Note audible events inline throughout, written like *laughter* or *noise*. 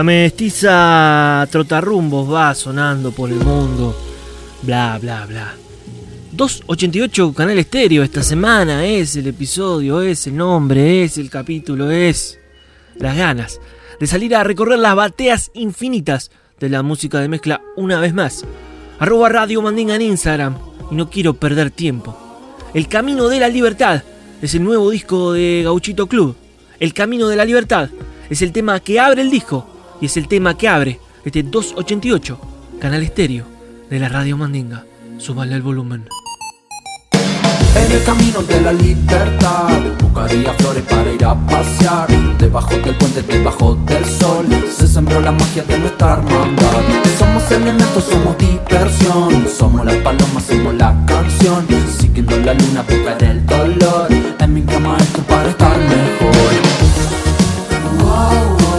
La mestiza trotarrumbos va sonando por el mundo. Bla, bla, bla. 288 Canal Estéreo esta semana es el episodio, es el nombre, es el capítulo, es las ganas de salir a recorrer las bateas infinitas de la música de mezcla una vez más. Arroba Radio Mandinga en Instagram y no quiero perder tiempo. El Camino de la Libertad es el nuevo disco de Gauchito Club. El Camino de la Libertad es el tema que abre el disco y es el tema que abre este 288 Canal Estéreo de la Radio Mandinga. Súbale el volumen. En el camino de la libertad Buscaría flores para ir a pasear. Debajo del puente, debajo del sol Se sembró la magia de nuestra hermandad. Somos elementos, somos diversión. Somos las palomas, somos la canción. Siguiendo la luna, buscar el dolor. En mi cama esto para estar mejor. Wow,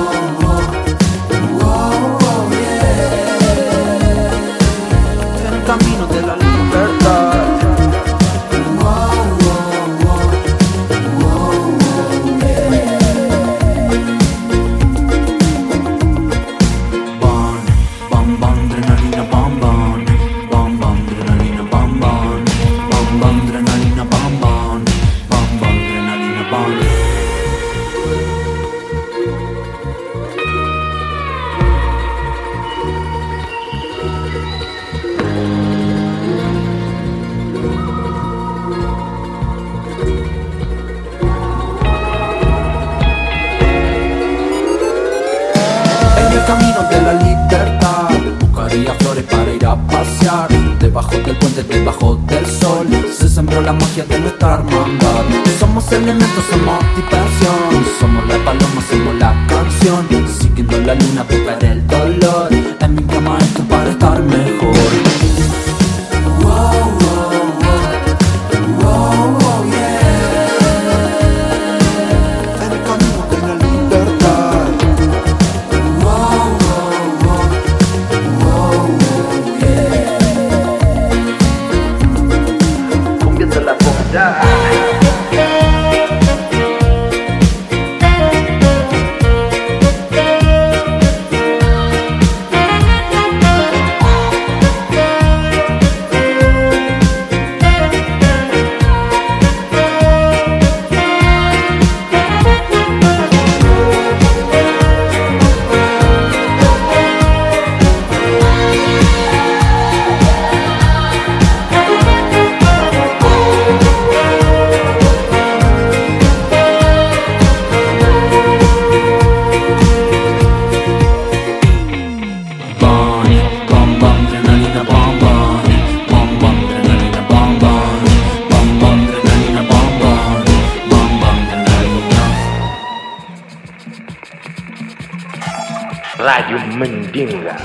Mandinga.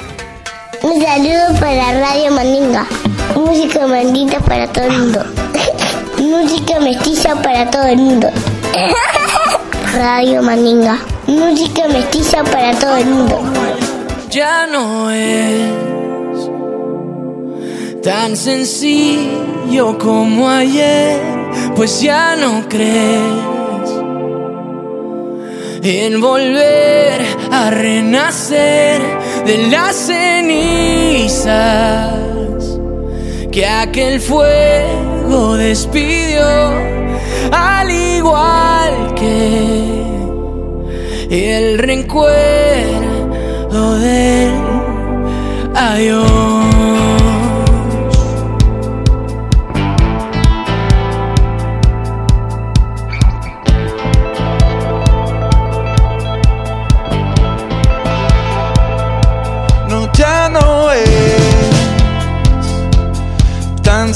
Un saludo para Radio Mandinga. Música mandita para todo el mundo. *laughs* Música mestiza para todo el mundo. *laughs* Radio Mandinga. Música mestiza para todo el mundo. Ya no es tan sencillo como ayer, pues ya no crees en volver a renacer de las cenizas que aquel fuego despidió, al igual que el recuerdo del adiós.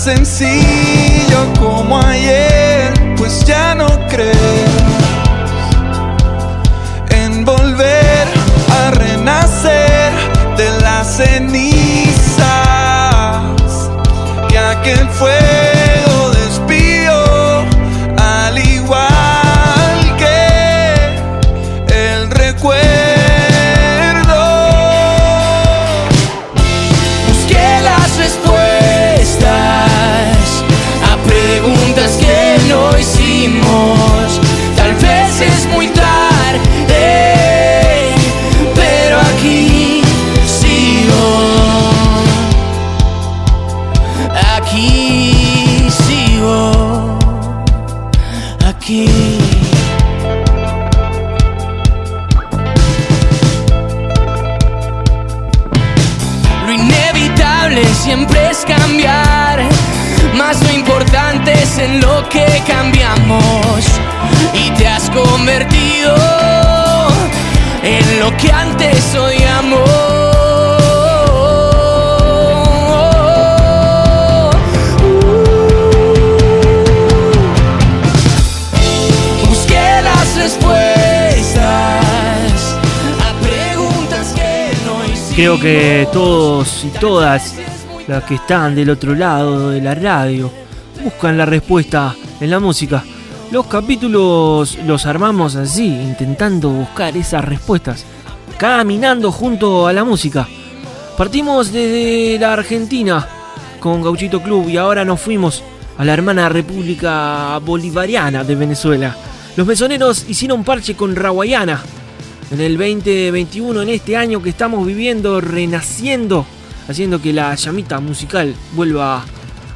Sencillo como ayer, pues ya no crees en volver a renacer de las cenizas que fuego Creo que todos y todas las que están del otro lado de la radio buscan la respuesta en la música. Los capítulos los armamos así, intentando buscar esas respuestas, caminando junto a la música. Partimos desde la Argentina con Gauchito Club y ahora nos fuimos a la hermana República Bolivariana de Venezuela. Los mesoneros hicieron parche con Raguayana, en el 2021, en este año que estamos viviendo, renaciendo, haciendo que la llamita musical vuelva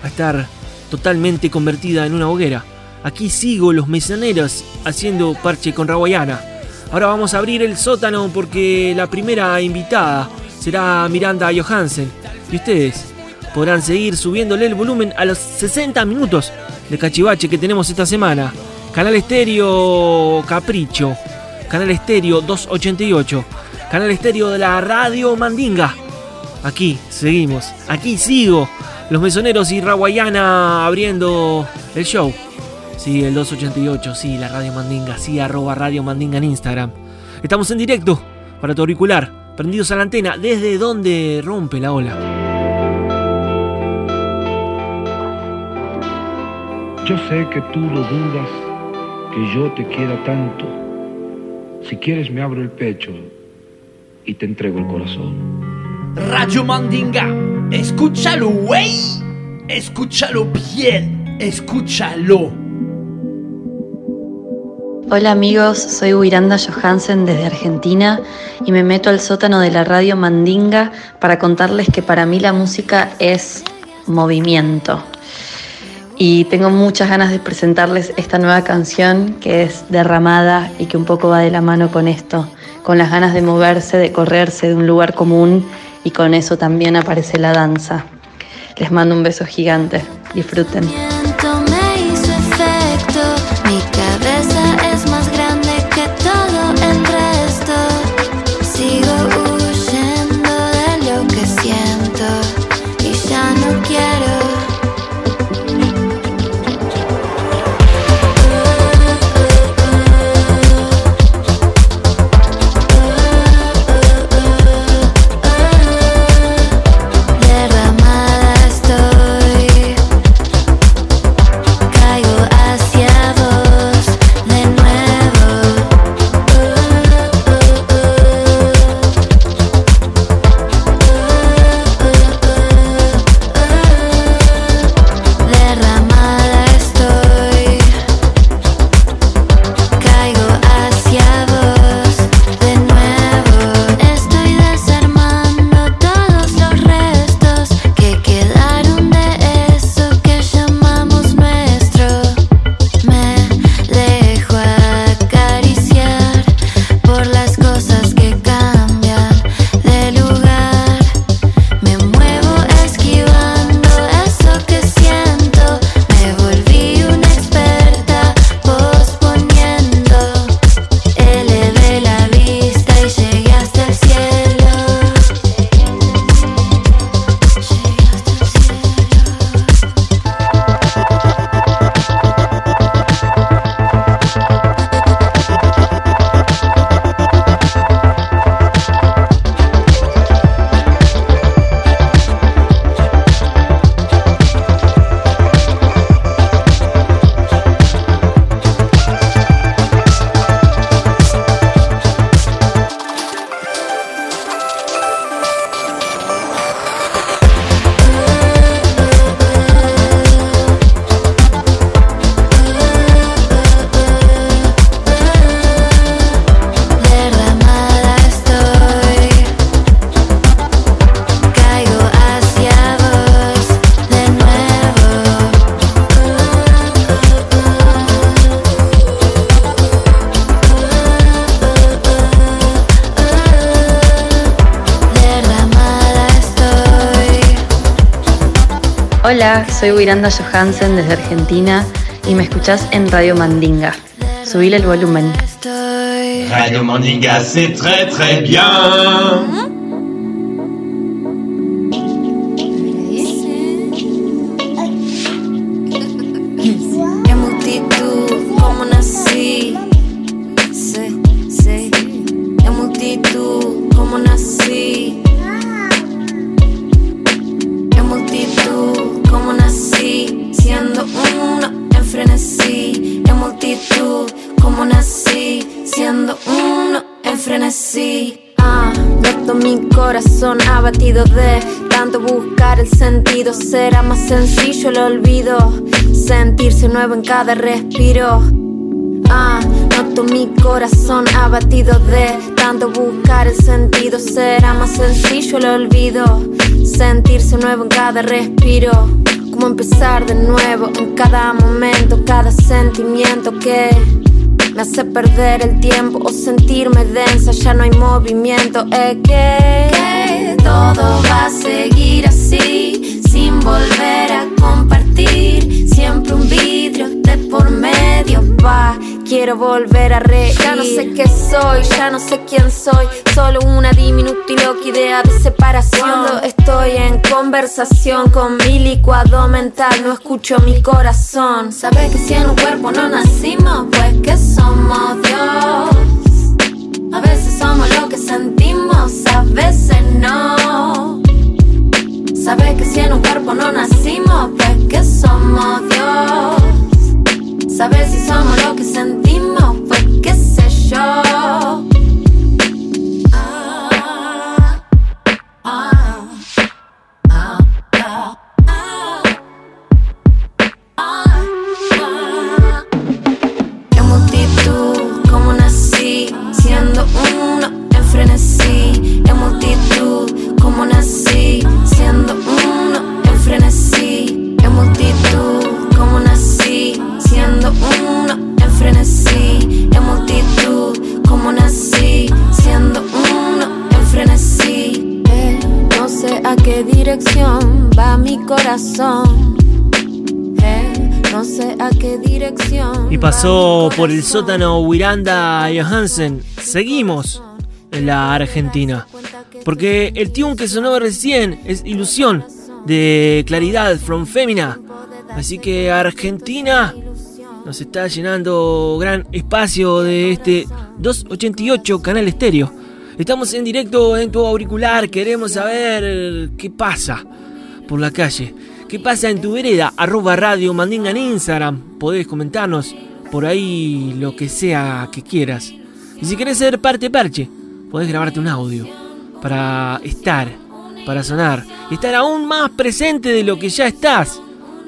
a estar totalmente convertida en una hoguera. Aquí sigo los mesoneros haciendo parche con Raguayana. Ahora vamos a abrir el sótano porque la primera invitada será Miranda Johansen. Y ustedes podrán seguir subiéndole el volumen a los 60 minutos de cachivache que tenemos esta semana. Canal Estéreo Capricho. Canal Estéreo 288. Canal Estéreo de la Radio Mandinga. Aquí seguimos. Aquí sigo. Los mesoneros y Raguayana abriendo el show. Sí, el 288, sí, la Radio Mandinga, sí, arroba Radio Mandinga en Instagram. Estamos en directo para tu auricular, prendidos a la antena, desde donde rompe la ola. Yo sé que tú lo dudas, que yo te quiera tanto. Si quieres me abro el pecho y te entrego el corazón. Radio Mandinga, escúchalo, güey. Escúchalo bien, escúchalo. Hola amigos, soy Wiranda Johansen desde Argentina y me meto al sótano de la radio Mandinga para contarles que para mí la música es movimiento. Y tengo muchas ganas de presentarles esta nueva canción que es derramada y que un poco va de la mano con esto, con las ganas de moverse, de correrse de un lugar común y con eso también aparece la danza. Les mando un beso gigante, disfruten. Hola, soy Wiranda Johansen desde Argentina y me escuchás en Radio Mandinga. Subile el volumen. Radio Mandinga, c'est très très bien. Sentirse nuevo en cada respiro. Ah, noto mi corazón abatido de tanto buscar el sentido. Será más sencillo el olvido. Sentirse nuevo en cada respiro. Como empezar de nuevo en cada momento, cada sentimiento que me hace perder el tiempo o sentirme densa. Ya no hay movimiento. Es que, que todo va a seguir así, sin volver a compartir. Siempre un vidrio de por medio va. Quiero volver a reír. Ya no sé qué soy, ya no sé quién soy. Solo una diminuta y loca idea de separación. Cuando estoy en conversación con mi licuado mental, no escucho mi corazón. ¿Sabes que si en un cuerpo no nacimos? Pues que somos Dios. El sótano Wiranda Johansen. Seguimos en la Argentina. Porque el tune que sonó recién es Ilusión de Claridad from Femina. Así que Argentina nos está llenando gran espacio de este 288 canal estéreo. Estamos en directo en tu auricular, queremos saber qué pasa por la calle. ¿Qué pasa en tu vereda? Arroba Radio Mandinga en Instagram. Podés comentarnos por ahí lo que sea que quieras. Y si querés ser parte parche, podés grabarte un audio para estar, para sonar, estar aún más presente de lo que ya estás.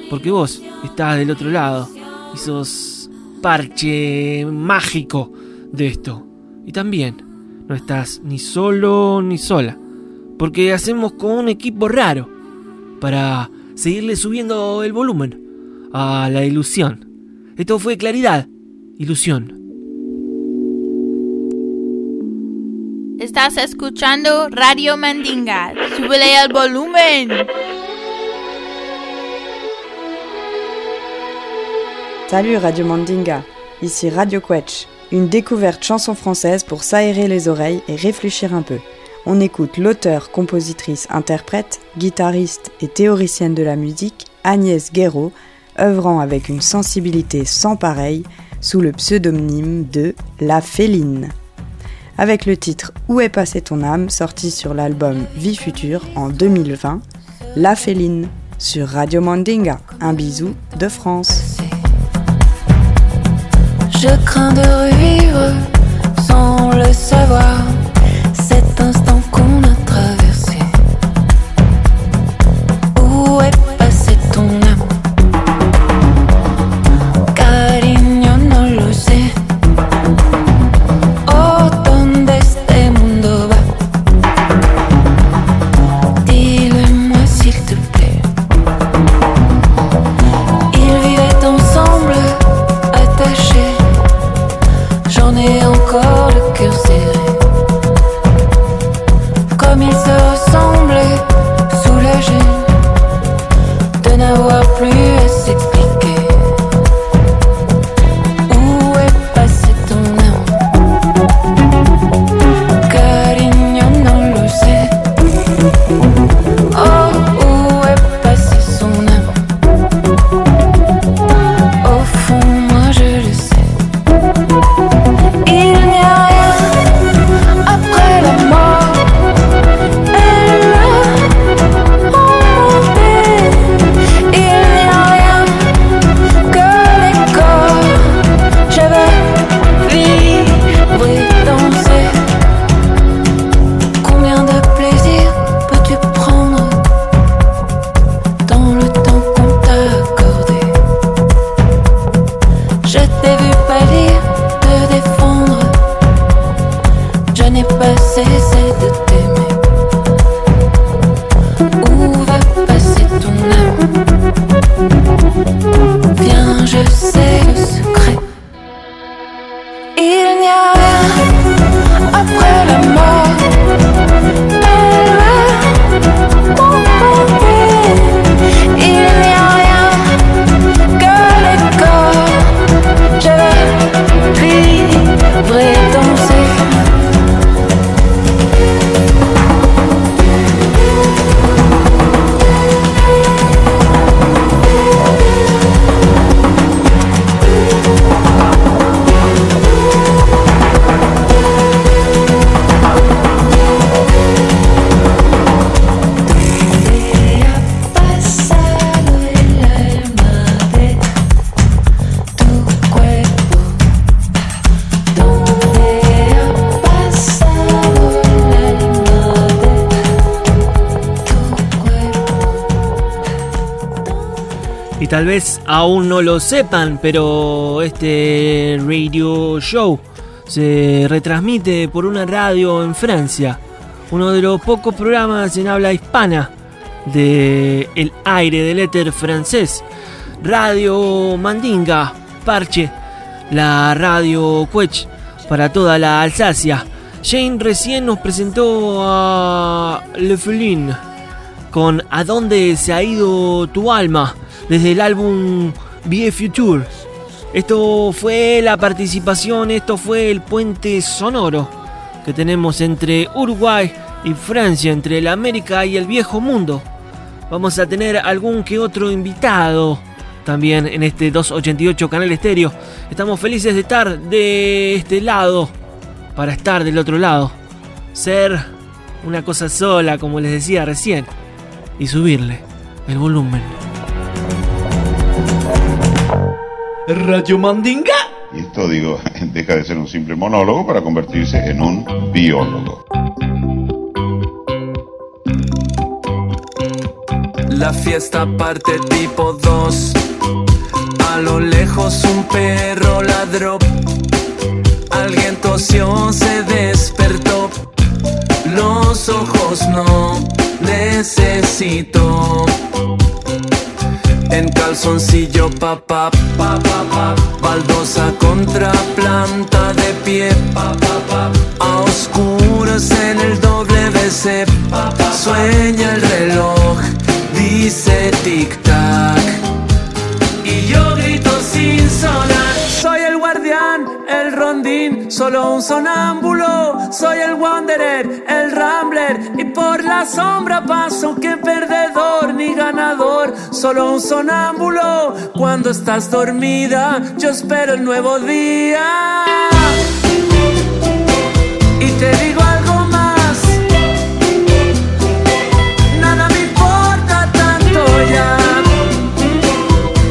Porque vos estás del otro lado y sos parche mágico de esto. Y también no estás ni solo ni sola. Porque hacemos con un equipo raro para seguirle subiendo el volumen a la ilusión. Esto fue claridad, ilusión. Estás escuchando Radio Mandinga. Súbele el volumen. Salut Radio Mandinga, ici Radio Quetch, une découverte chanson française pour s'aérer les oreilles et réfléchir un peu. On écoute l'auteur, compositrice, interprète, guitariste et théoricienne de la musique Agnès Guéraud, œuvrant avec une sensibilité sans pareille sous le pseudonyme de La Féline. Avec le titre Où est passée ton âme, sorti sur l'album Vie future en 2020, La Féline sur Radio Mandinga. Un bisou de France. Je crains de sans le savoir tal vez aún no lo sepan, pero este radio show se retransmite por una radio en Francia, uno de los pocos programas en habla hispana de el aire del éter francés. Radio Mandinga, Parche, la radio Quech para toda la Alsacia. Jane recién nos presentó a Le Felin con ¿A dónde se ha ido tu alma? Desde el álbum Be Future. Esto fue la participación, esto fue el puente sonoro que tenemos entre Uruguay y Francia, entre la América y el viejo mundo. Vamos a tener algún que otro invitado también en este 288 canal estéreo. Estamos felices de estar de este lado para estar del otro lado. Ser una cosa sola, como les decía recién, y subirle el volumen. Radio Mandinga. Y esto, digo, *laughs* deja de ser un simple monólogo para convertirse en un biólogo. La fiesta parte tipo 2. A lo lejos un perro ladró. Alguien tosió, se despertó. Los ojos no necesito en calzoncillo papá, pa, pa, pa, baldosa contra planta de pie, a oscuras en el WC, pa, pa, sueña el reloj, dice tic tac, y yo grito sin sonar, soy el guardián, el rondín, solo un sonámbulo, soy el wanderer, el sombra paso que perdedor ni ganador, solo un sonámbulo, cuando estás dormida, yo espero el nuevo día. Y te digo algo más, nada me importa tanto ya,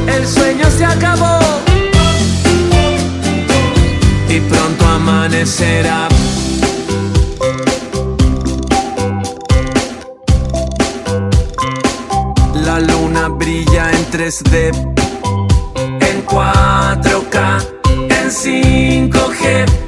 el sueño se acabó y pronto amanecerá. Brilla en 3D, en 4K, en 5G,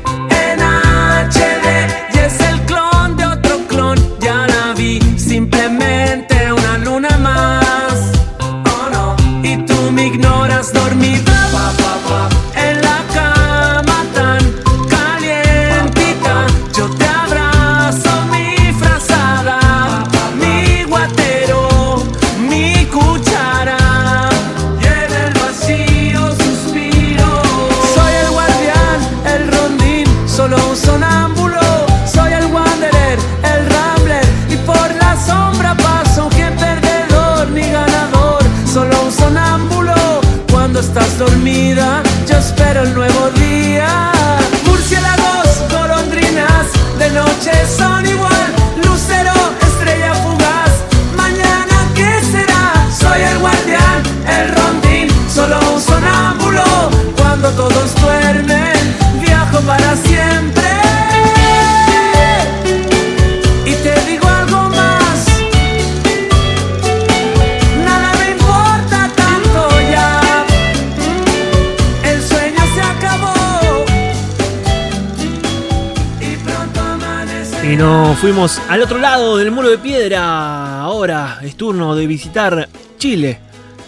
nos fuimos al otro lado del muro de piedra. Ahora es turno de visitar Chile.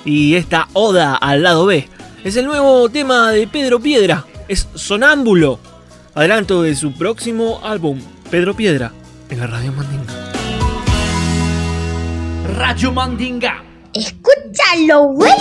Y esta oda al lado B. Es el nuevo tema de Pedro Piedra. Es Sonámbulo. Adelanto de su próximo álbum, Pedro Piedra, en la Radio Mandinga. Radio Mandinga. Escúchalo, güey.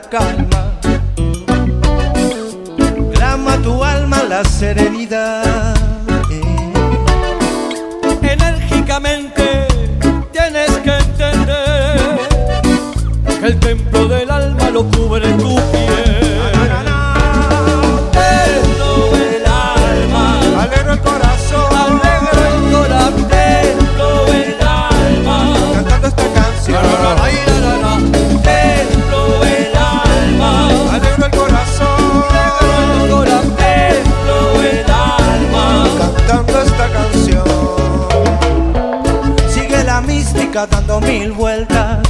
Calma, clama tu alma la serenidad. Enérgicamente tienes que entender que el templo del alma lo cubre tu dando mil vueltas.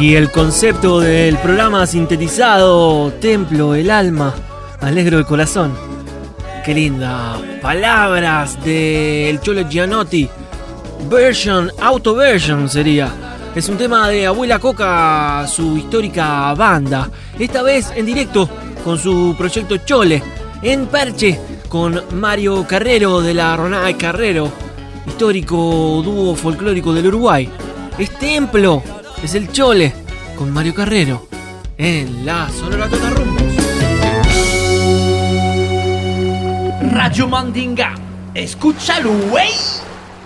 Y el concepto del programa sintetizado, Templo, el alma, alegro el corazón. Qué linda. Palabras del Cholo Gianotti. Version, auto version sería. Es un tema de Abuela Coca, su histórica banda. Esta vez en directo con su proyecto Chole. En Perche con Mario Carrero de la Ronay Carrero. Histórico dúo folclórico del Uruguay. Es Templo. Es el Chole con Mario Carrero. En la Sonora Totarrumbos. Radio Mandinga. Escúchalo, güey.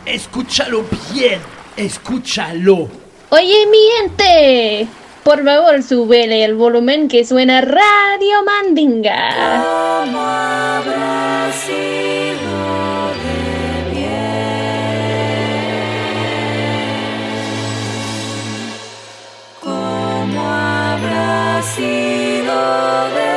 Escúchalo bien. Escúchalo. Oye, mi gente, por favor, súbele el volumen que suena Radio Mandinga. ¿Cómo I see de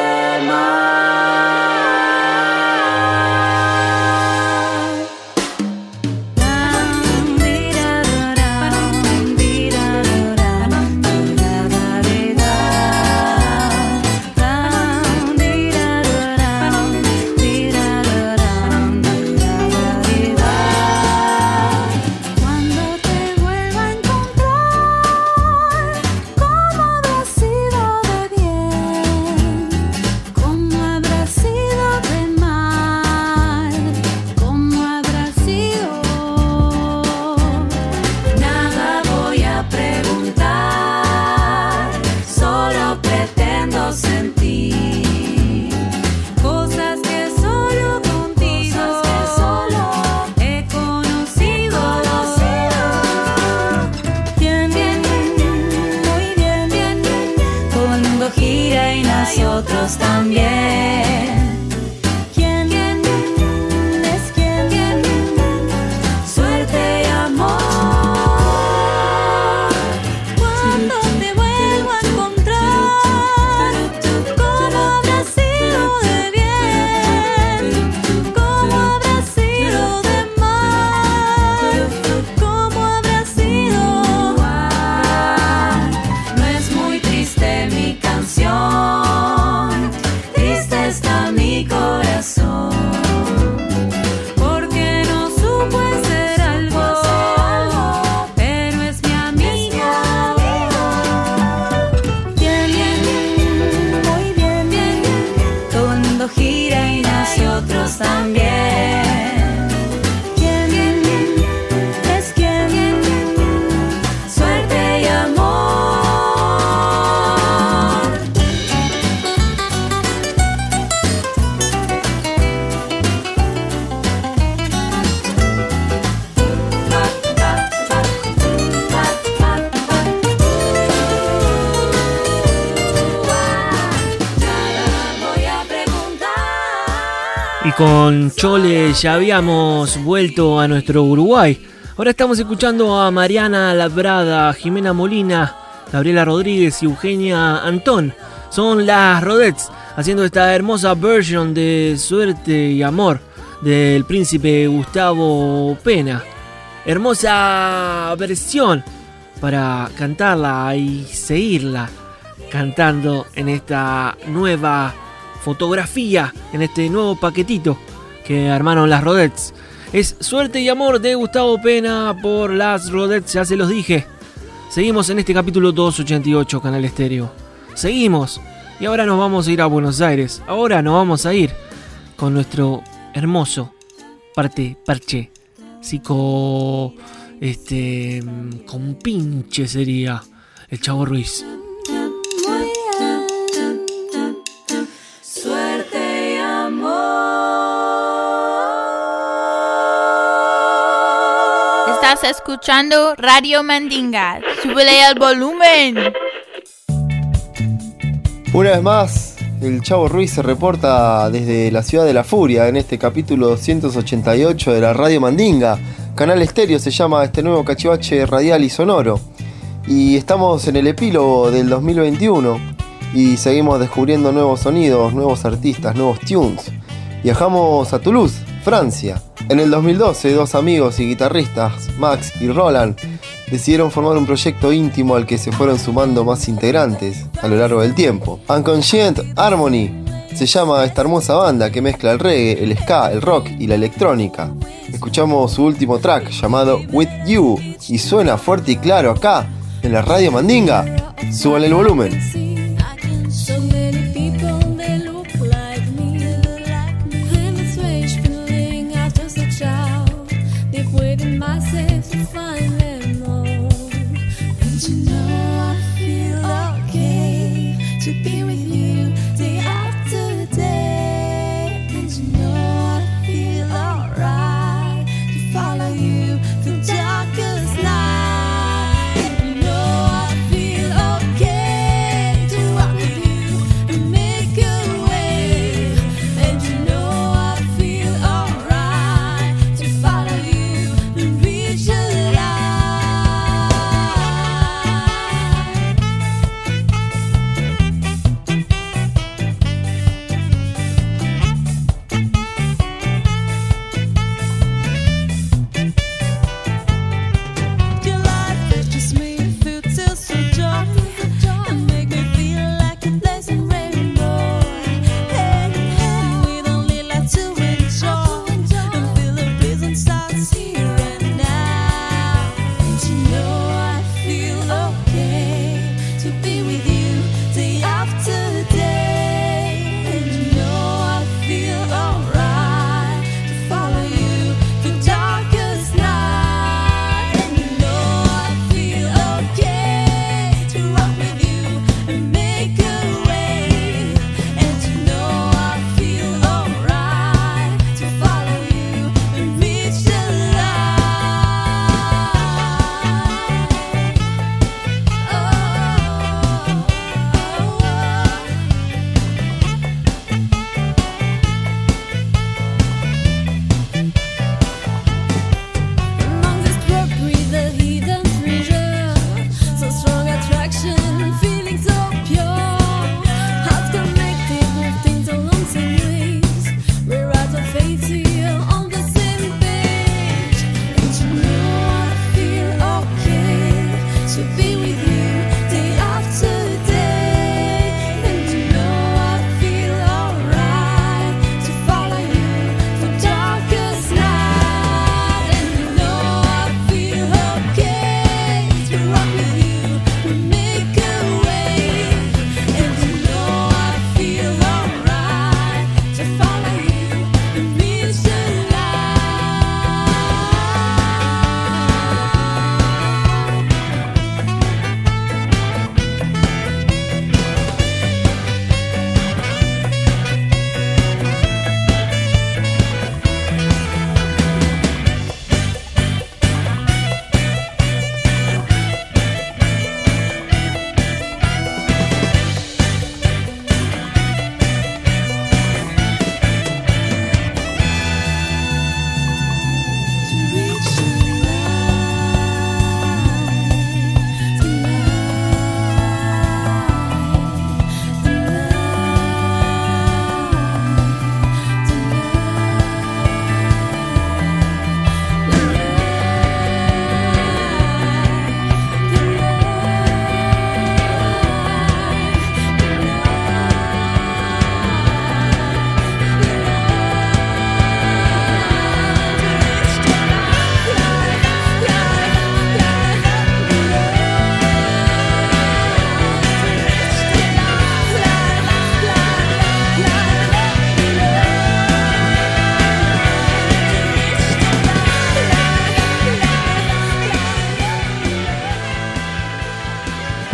ya habíamos vuelto a nuestro Uruguay. Ahora estamos escuchando a Mariana Labrada, Jimena Molina, Gabriela Rodríguez y Eugenia Antón. Son las Rodets haciendo esta hermosa version de Suerte y Amor del príncipe Gustavo Pena. Hermosa versión para cantarla y seguirla cantando en esta nueva fotografía, en este nuevo paquetito que armaron las Rodets. Es Suerte y Amor de Gustavo Pena por las Rodets, ya se los dije. Seguimos en este capítulo 288, Canal Estéreo. Seguimos. Y ahora nos vamos a ir a Buenos Aires. Ahora nos vamos a ir con nuestro hermoso parte, parche, psico, este, con pinche sería el Chavo Ruiz. Escuchando Radio Mandinga. Súbele al volumen. Una vez más, el Chavo Ruiz se reporta desde la ciudad de la furia en este capítulo 288 de la Radio Mandinga. Canal Estéreo se llama este nuevo cachivache radial y sonoro. Y estamos en el epílogo del 2021 y seguimos descubriendo nuevos sonidos, nuevos artistas, nuevos tunes. Viajamos a Toulouse, Francia. En el 2012, dos amigos y guitarristas, Max y Roland, decidieron formar un proyecto íntimo al que se fueron sumando más integrantes a lo largo del tiempo. Unconscient Harmony se llama esta hermosa banda que mezcla el reggae, el ska, el rock y la electrónica. Escuchamos su último track llamado With You y suena fuerte y claro acá en la radio Mandinga. Suban el volumen.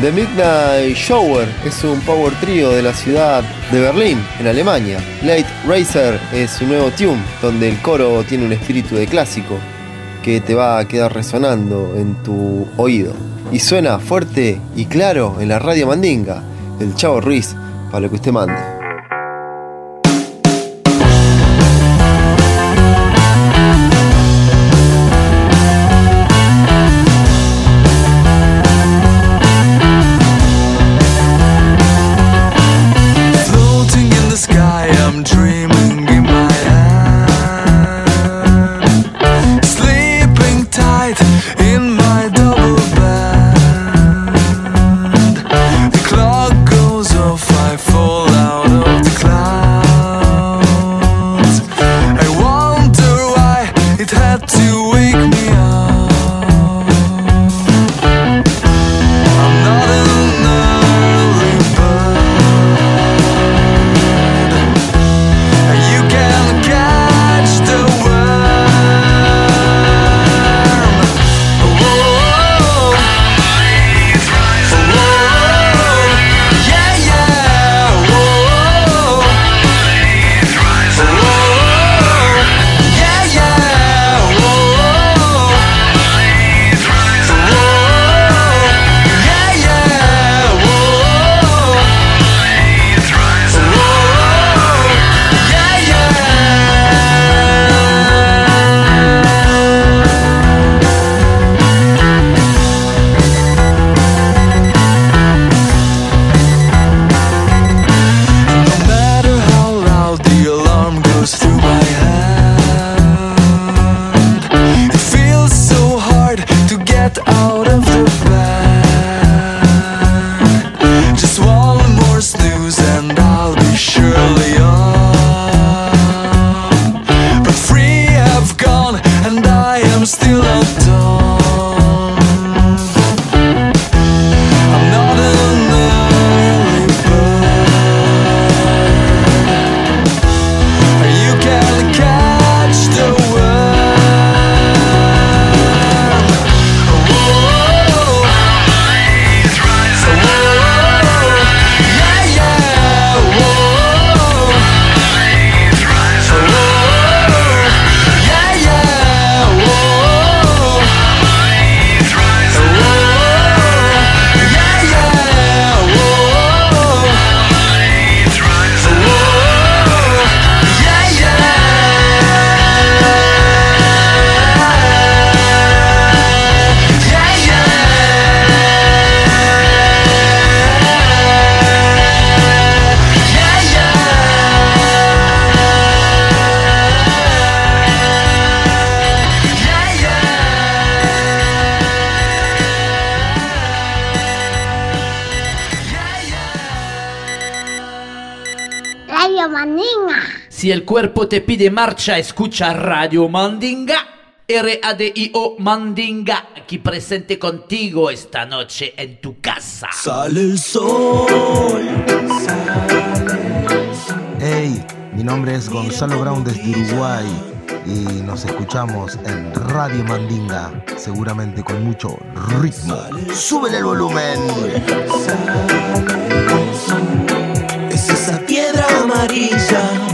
The Midnight Shower es un power trio de la ciudad de Berlín, en Alemania. Late Racer es su nuevo tune, donde el coro tiene un espíritu de clásico que te va a quedar resonando en tu oído. Y suena fuerte y claro en la radio Mandinga, del Chavo Ruiz, para lo que usted mande. Si el cuerpo te pide marcha, escucha Radio Mandinga. R-A-D-I-O Mandinga, aquí presente contigo esta noche en tu casa. Sale el sol. Hey, mi nombre es Gonzalo Brown desde Uruguay y nos escuchamos en Radio Mandinga, seguramente con mucho ritmo. ¡Súbele el volumen! Es esa piedra amarilla.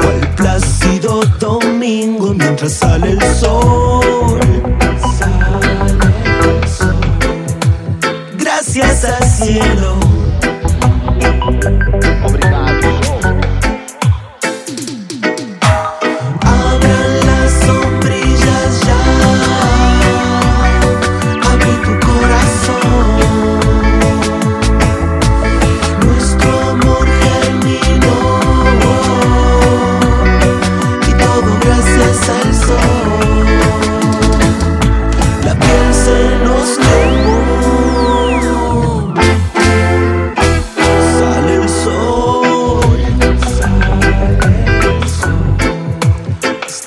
Cual plácido domingo mientras sale el sol. Gracias al cielo.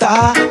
다.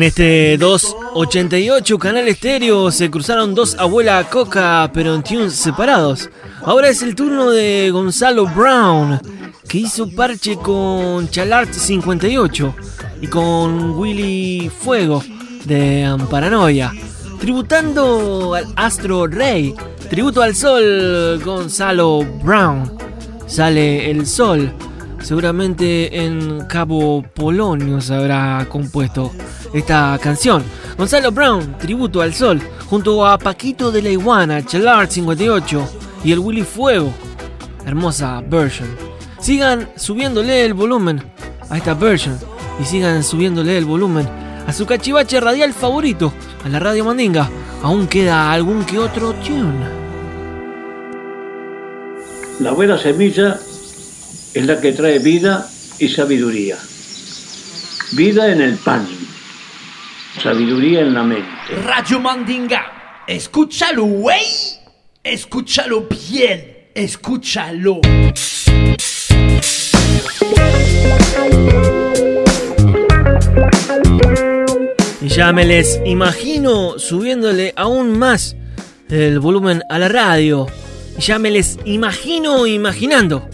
En este 288 canal estéreo se cruzaron dos abuela coca pero en tunes separados. Ahora es el turno de Gonzalo Brown, que hizo parche con Chalart 58 y con Willy Fuego de Paranoia, tributando al Astro Rey, tributo al sol Gonzalo Brown. Sale el sol, seguramente en Cabo Polonio se habrá compuesto esta canción. Gonzalo Brown, tributo al sol, junto a Paquito de la Iguana, Chalart 58 y el Willy Fuego. Hermosa version. Sigan subiéndole el volumen a esta version y sigan subiéndole el volumen a su cachivache radial favorito, a la Radio Mandinga. Aún queda algún que otro tune. La buena semilla es la que trae vida y sabiduría. Vida en el pan, sabiduría en la mente. Radio Mandinga, escúchalo, güey. Escúchalo bien. Escúchalo. Y ya me les imagino subiéndole aún más el volumen a la radio. Y ya me les imagino imaginando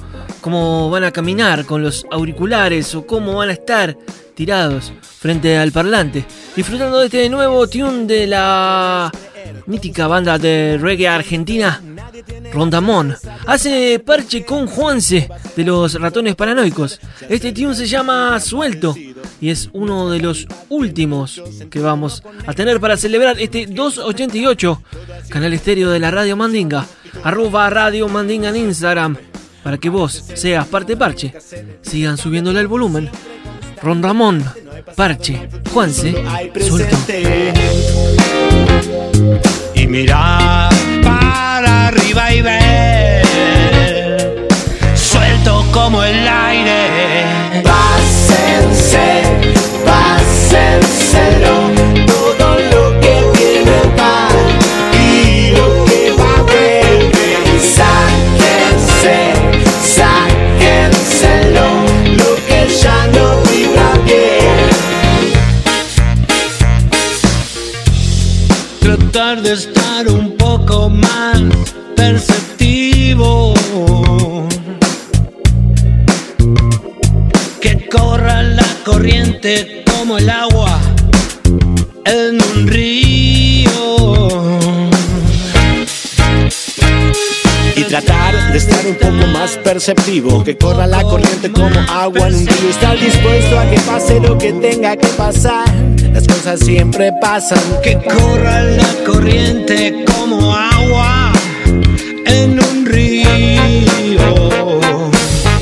cómo van a caminar con los auriculares o cómo van a estar tirados frente al parlante, disfrutando de este nuevo tune de la mítica banda de reggae argentina, Rondamón. Hace parche con Juanse de los ratones paranoicos. Este tune se llama Suelto y es uno de los últimos que vamos a tener para celebrar este 288 canal estéreo de la Radio Mandinga. Arroba Radio Mandinga en Instagram para que vos seas parte parche. Sigan subiéndole el volumen. Rondamón, Parche, Juanse, suelto. y mirar perceptivo Que corra la corriente como agua en un río Estar dispuesto a que pase lo que tenga que pasar. Las cosas siempre pasan. Que corra la corriente como agua en un río.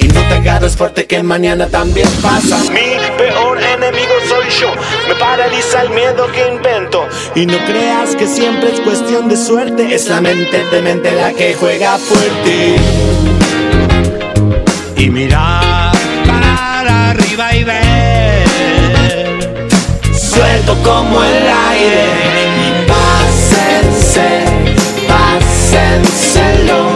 Y no te agarres fuerte que mañana también pasa. Mi peor enemigo soy yo. Me paraliza el miedo que invento. Y no creas que siempre es cuestión de suerte. Es la mente de mente la que juega fuerte y mirar para arriba y ver Suelto como el aire pásense, pásenselo.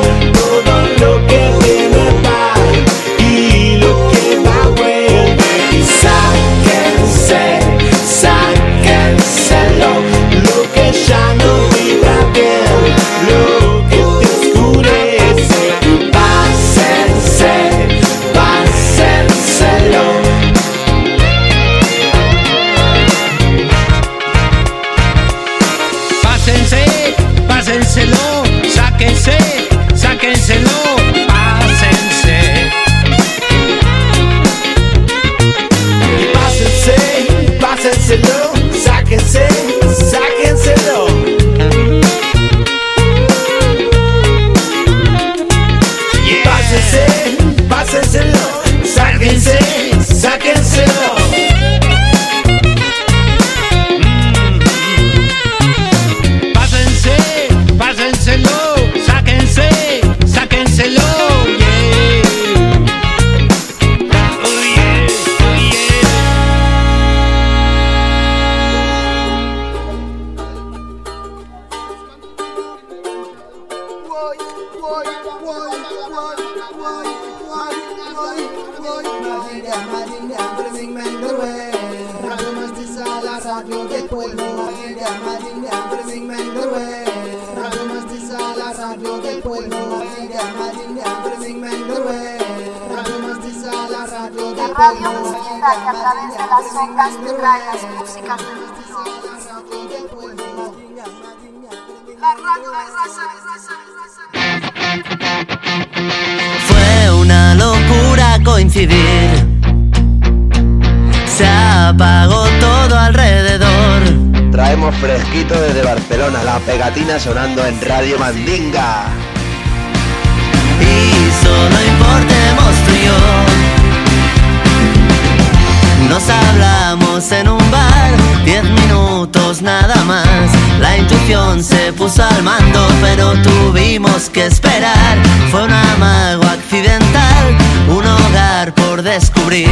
Se puso al mando, pero tuvimos que esperar. Fue un amago accidental, un hogar por descubrir.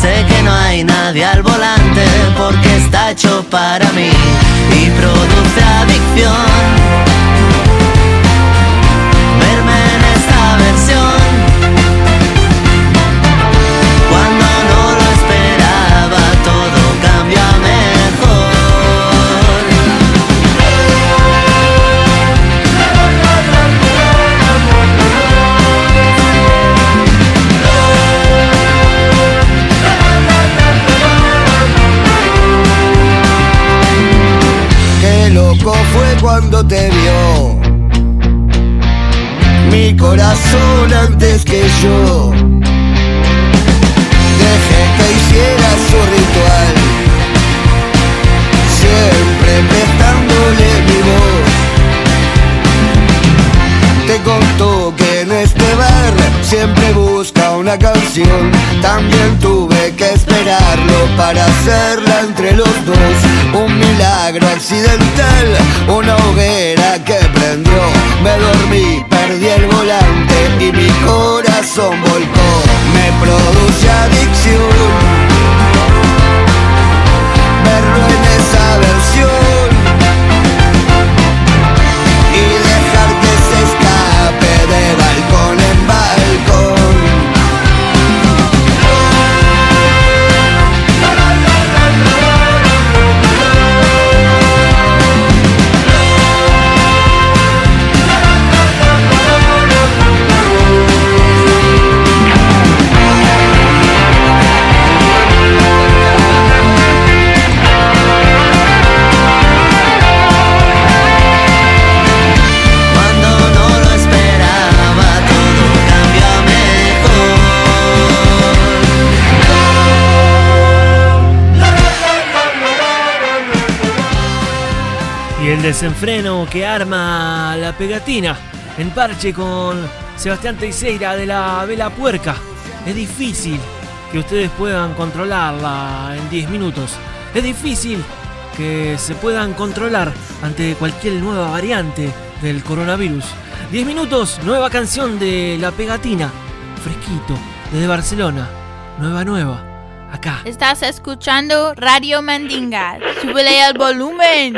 Sé que no hay nadie al volante porque está hecho para mí y produce adicción. También tuve que esperarlo para hacerla entre los dos. Un milagro accidental, una hoguera que prendió. Me dormí, perdí el volante y mi corazón volcó. Me produce adicción. Desenfreno que arma la pegatina en parche con Sebastián Teixeira de la Vela Puerca. Es difícil que ustedes puedan controlarla en 10 minutos. Es difícil que se puedan controlar ante cualquier nueva variante del coronavirus. 10 minutos, nueva canción de La Pegatina. Fresquito, desde Barcelona. Nueva, nueva. Acá. Estás escuchando Radio Mandinga. Súbele al volumen.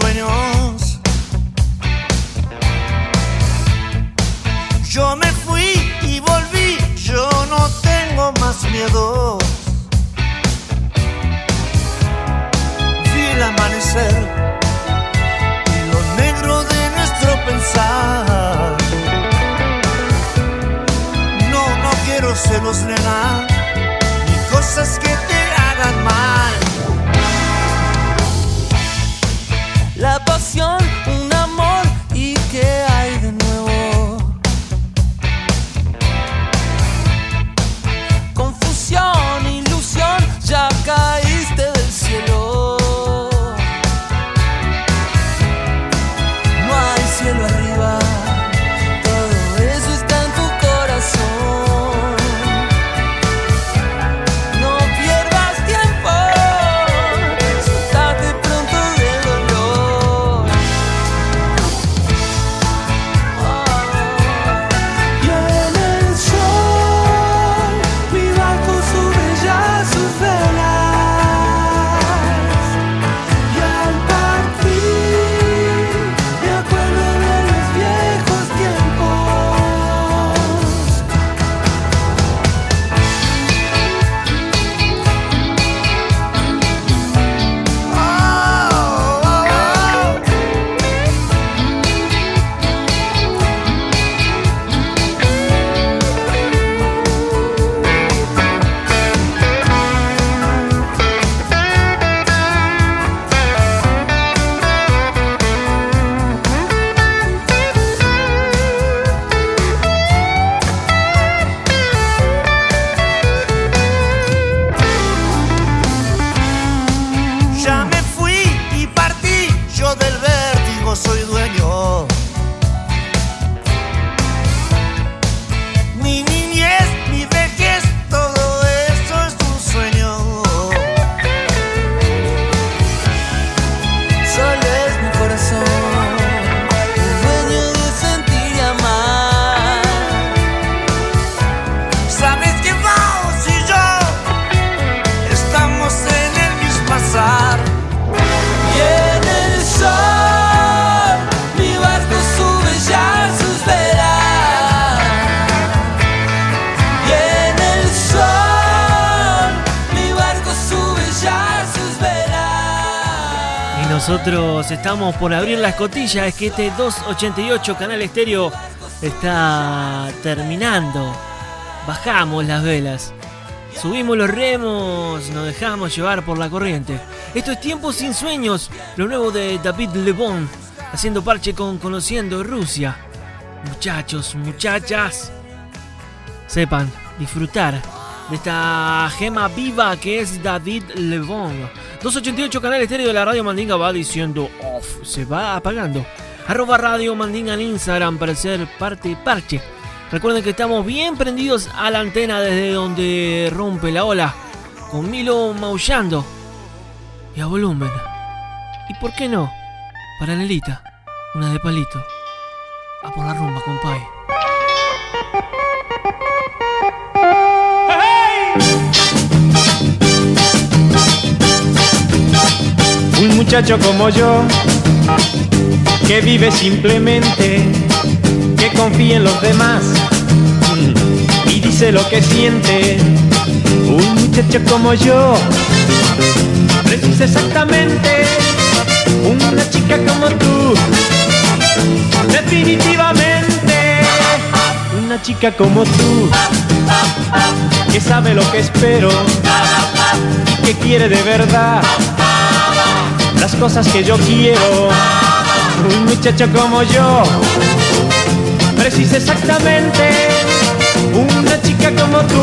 Sueños. Yo me fui y volví, yo no tengo más miedo. Vi el amanecer y lo negro de nuestro pensar. No, no quiero celos, nena, estamos por abrir la escotilla, es que este 288 Canal Estéreo está terminando. Bajamos las velas, subimos los remos, nos dejamos llevar por la corriente. Esto es Tiempo sin sueños, lo nuevo de David Lebon, haciendo parche con Conociendo Rusia. Muchachos, muchachas, sepan disfrutar de esta gema viva que es David Lebon. 288 Canal Estéreo de la Radio Mandinga va diciendo off, se va apagando. Arroba Radio Mandinga en Instagram para ser parte parche. Recuerden que estamos bien prendidos a la antena desde donde rompe la ola. Con Milo maullando. Y a volumen. ¿Y por qué no? Paralelita. Una de palito. A por la rumba, compay. Un muchacho como yo, que vive simplemente, que confía en los demás mm, y dice lo que siente. Un muchacho como yo, precisa exactamente una chica como tú. Definitivamente, una chica como tú, que sabe lo que espero y que quiere de verdad las cosas que yo quiero. Un muchacho como yo precisa exactamente una chica como tú.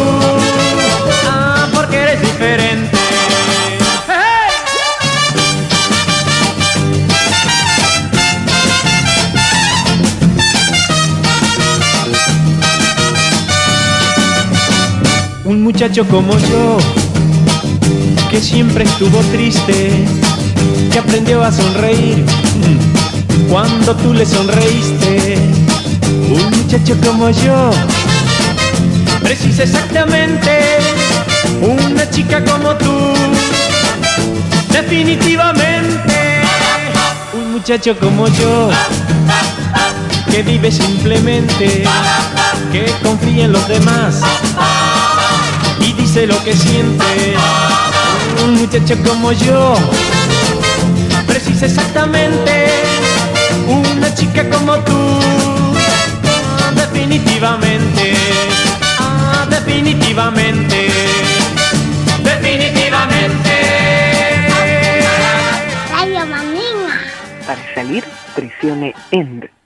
Ah, porque eres diferente. Muchacho como yo, que siempre estuvo triste, que aprendió a sonreír cuando tú le sonreíste. Un muchacho como yo, precisa exactamente una chica como tú. Definitivamente, un muchacho como yo, que vive simplemente, que confía en los demás lo que siente. Un muchacho como yo precisa exactamente una chica como tú. Ah, definitivamente, ah, definitivamente, definitivamente. Radio Mandinga. Para salir, presione END.